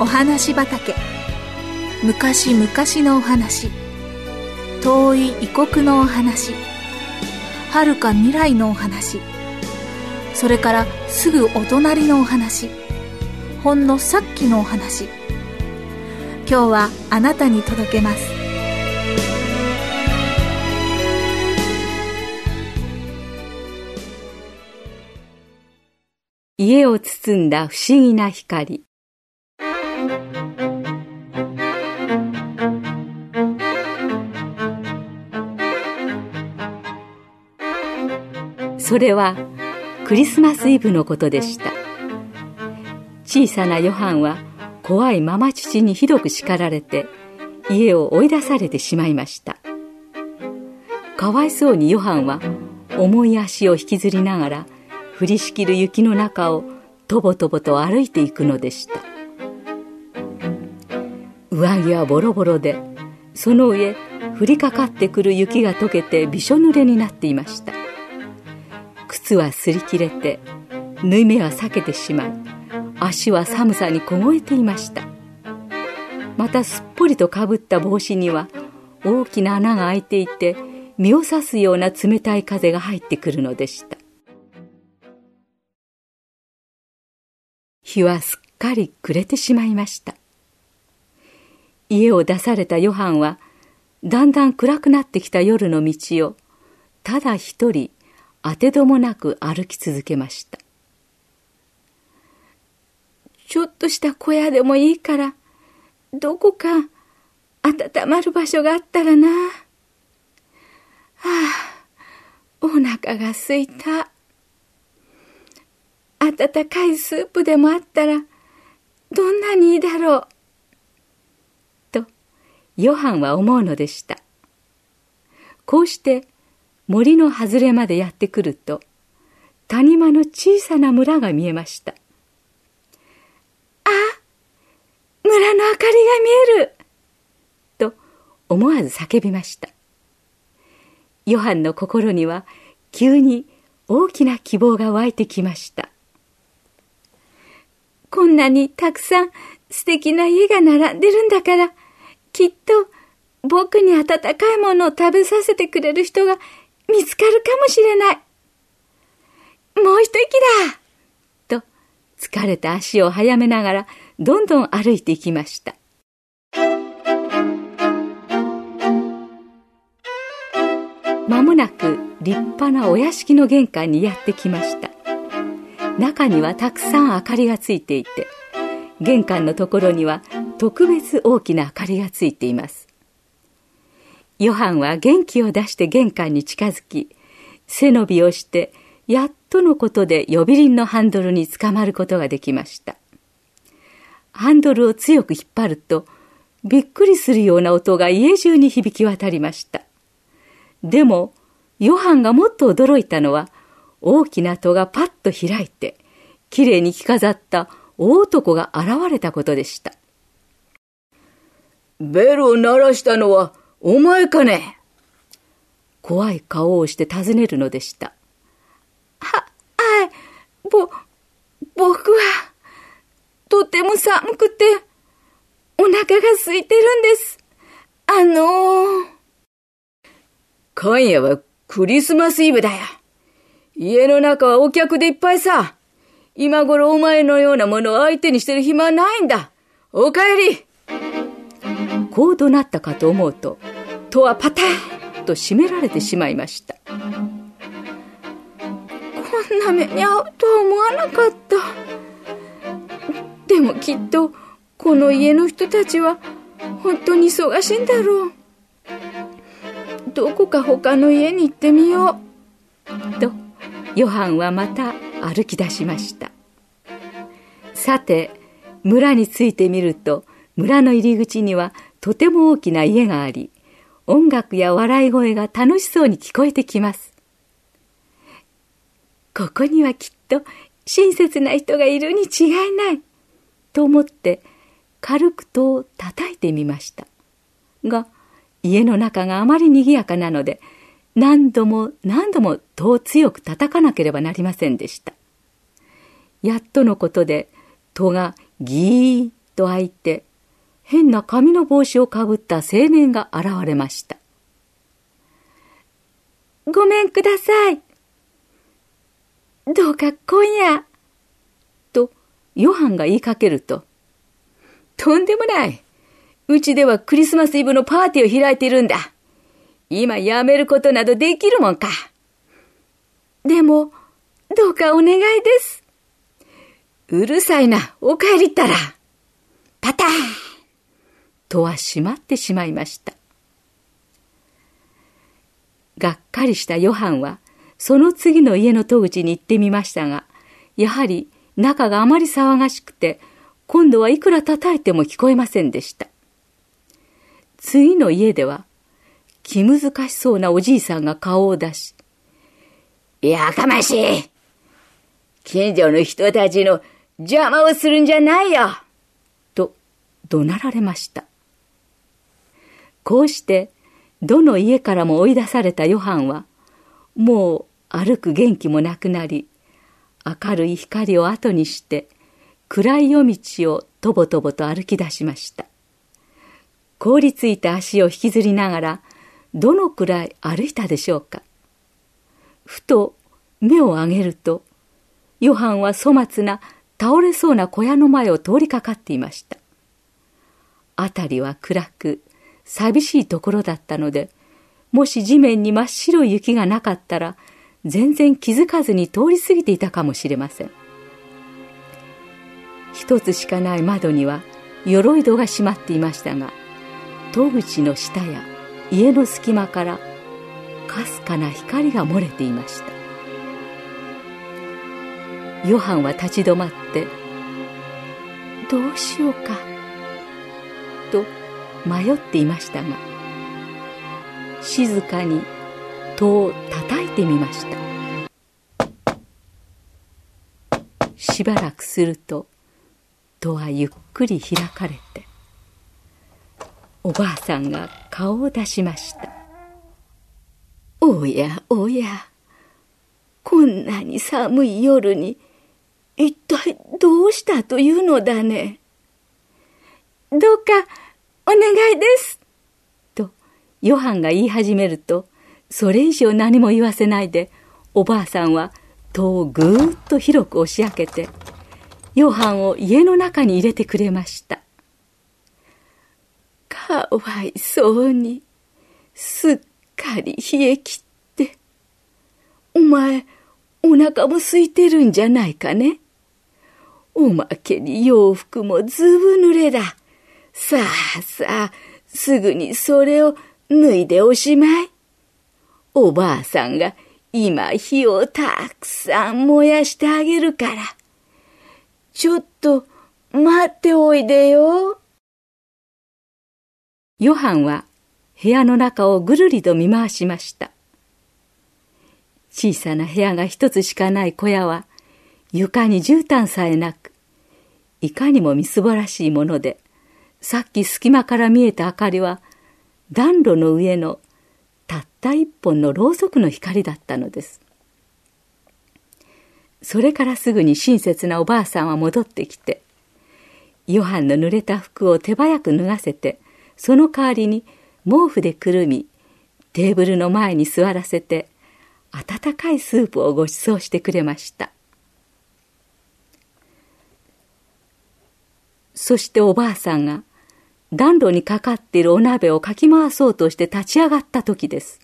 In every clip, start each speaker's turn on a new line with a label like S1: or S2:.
S1: お話畑。昔々のお話。遠い異国のお話。遥か未来のお話。それからすぐお隣のお話。ほんのさっきのお話。今日はあなたに届けます。
S2: 家を包んだ不思議な光。それはクリスマスイブのことでした。小さなヨハンは怖いママ父にひどく叱られて家を追い出されてしまいました。かわいそうにヨハンは重い足を引きずりながら降りしきる雪の中をとぼとぼと歩いていくのでした。上着はボロボロでその上降りかかってくる雪が溶けてびしょ濡れになっていました。靴は擦り切れて縫い目は裂けてしまい足は寒さに凍えていました。またすっぽりとかぶった帽子には大きな穴が開いていて身を刺すような冷たい風が入ってくるのでした。日はすっかり暮れてしまいました。家を出されたヨハンはだんだん暗くなってきた夜の道をただ一人当てどもなく歩き続けましたちょっとした小屋でもいいからどこか温まる場所があったらなはあお腹がすいた温かいスープでもあったらどんなにいいだろう。と、ヨハンは思うのでした。こうして森の外れまでやってくると、谷間の小さな村が見えました。あ村の明かりが見えると思わず叫びました。ヨハンの心には急に大きな希望が湧いてきました。こんなにたくさん素敵な家が並んでるんだから、きっと僕に温かいものを食べさせてくれる人が見つかるかもしれない。もう一息だと疲れた足を速めながらどんどん歩いていきました。まもなく立派なお屋敷の玄関にやってきました。中にはたくさん明かりがついていて玄関のところには特別大きな明かりがついていますヨハンは元気を出して玄関に近づき背伸びをしてやっとのことで呼び鈴のハンドルにつかまることができましたハンドルを強く引っ張るとびっくりするような音が家中に響き渡りましたでもヨハンがもっと驚いたのは大きな戸がパッと開いて、きれいに着飾った大男が現れたことでした。
S3: ベルを鳴らしたのはお前かね？
S2: 怖い顔をして尋ねるのでした。
S4: は、はい、ぼ、僕は、とても寒くて、お腹が空いてるんです。あのー、
S3: 今夜はクリスマスイブだよ。家の中はお客でいっぱいさ。今頃お前のようなものを相手にしてる暇はないんだ。お帰り
S2: こう怒鳴ったかと思うと、戸はパターンと閉められてしまいました。こ
S4: んな目に遭うとは思わなかった。でもきっと、この家の人たちは本当に忙しいんだろう。どこか他の家に行ってみよ
S2: う。とヨハンはまた歩き出しましたさて村に着いてみると村の入り口にはとても大きな家があり音楽や笑い声が楽しそうに聞こえてきますここにはきっと親切な人がいるに違いないと思って軽く戸を叩いてみましたが家の中があまり賑やかなので何度も何度も戸を強く叩かなければなりませんでした。やっとのことで戸がギーッと開いて、変な紙の帽子をかぶった青年が現れました。
S4: ごめんください。どうか今夜。
S2: と、ヨハンが言いかけると、
S3: とんでもない。うちではクリスマスイブのパーティーを開いているんだ。今やめることなどできるもんか。
S4: でも、どうかお願いです。
S3: うるさいな、お帰りったら。パターン
S2: 戸は閉まってしまいました。がっかりしたヨハンは、その次の家の戸口に行ってみましたが、やはり中があまり騒がしくて、今度はいくら叩いても聞こえませんでした。次の家では、気難しそうなおじいさんが顔を出し、
S3: やかましい近所の人たちの邪魔をするんじゃないよ
S2: と怒鳴られました。こうして、どの家からも追い出されたヨハンは、もう歩く元気もなくなり、明るい光を後にして、暗い夜道をとぼとぼと歩き出しました。凍りついた足を引きずりながら、どのくらい歩いたでしょうか。ふと目を上げると、ヨハンは粗末な倒れそうな小屋の前を通りかかっていました。辺りは暗く、寂しいところだったので、もし地面に真っ白い雪がなかったら、全然気づかずに通り過ぎていたかもしれません。一つしかない窓には鎧戸が閉まっていましたが、戸口の下や家の隙間からかすかな光が漏れていました。ヨハンは立ち止まって、どうしようか、と迷っていましたが静かに戸を叩いてみました。しばらくすると戸はゆっくり開かれておばあさんが顔を出しました。
S4: おやおやこんなに寒い夜に一体どうしたというのだね。どうかお願いです。
S2: と、ヨハンが言い始めると、それ以上何も言わせないで、おばあさんは戸をぐーっと広く押し開けて、ヨハンを家の中に入れてくれました。
S4: かわいそうに、すっかり冷え切って。お前、お腹も空いてるんじゃないかね。おまけに洋服もずぶ濡れだ。さあさあ、すぐにそれを脱いでおしまい。おばあさんが今火をたくさん燃やしてあげるから。ちょっと待っておいでよ。
S2: ヨハンは部屋の中をぐるりと見回しました。小さな部屋が一つしかない小屋は床に絨毯さえなく、いかにもみすぼらしいもので、さっき隙間から見えた明かりは暖炉の上のたった一本のろうそくの光だったのです。それからすぐに親切なおばあさんは戻ってきて、ヨハンの濡れた服を手早く脱がせて、その代わりに毛布でくるみ、テーブルの前に座らせて、温かいスープをご馳走してくれました。そしておばあさんが暖炉にかかっているお鍋をかき回そうとして立ち上がった時です。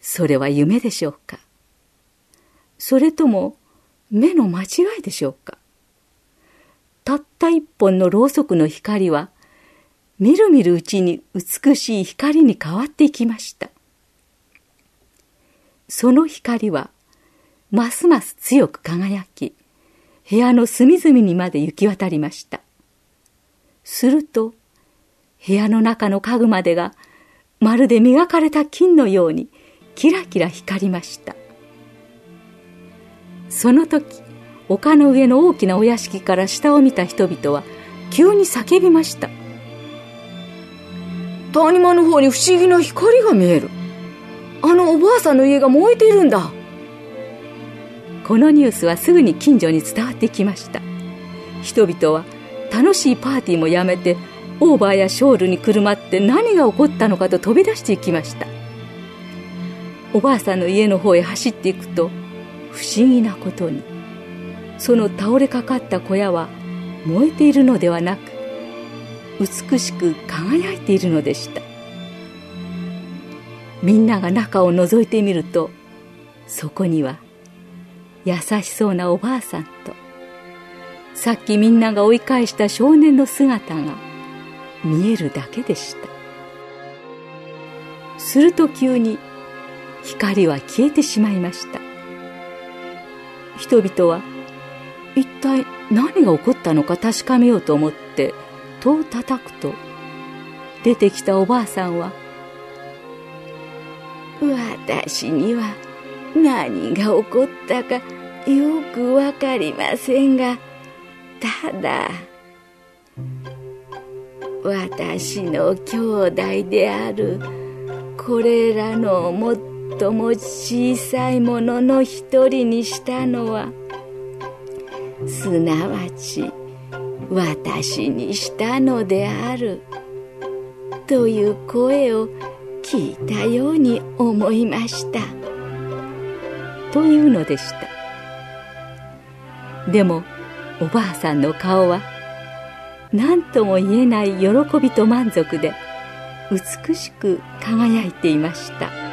S2: それは夢でしょうか？それとも目の間違いでしょうか？たった一本のろうそくの光はみるみるうちに美しい光に変わっていきました。その光はますます強く輝き部屋の隅々にまで行き渡りました。すると、部屋の中の家具までがまるで磨かれた金のようにキラキラ光りました。その時、丘の上の大きなお屋敷から下を見た人々は急に叫びました。
S3: 谷間の方に不思議な光が見える。あのおばあさんの家が燃えているんだ。
S2: このニュースはすぐに近所に伝わってきました。人々は楽しいパーティーもやめてオーバーやショールにくるまって何が起こったのかと飛び出していきました。おばあさんの家の方へ走っていくと不思議なことにその倒れかかった小屋は燃えているのではなく美しく輝いているのでした。みんなが中を覗いてみるとそこには優しそうなおばあさんとさっきみんなが追い返した少年の姿が見えるだけでした。すると急に光は消えてしまいました。人々は一体何が起こったのか確かめようと思って戸を叩くと出てきたおばあさんは「
S4: 私には何が起こったかよくわかりませんがただ私の兄弟であるこれらの最も小さいものの一人にしたのはすなわち私にしたのであるという声を聞いたように思いました。
S2: というのでした。でもおばあさんの顔は何とも言えない喜びと満足で美しく輝いていました。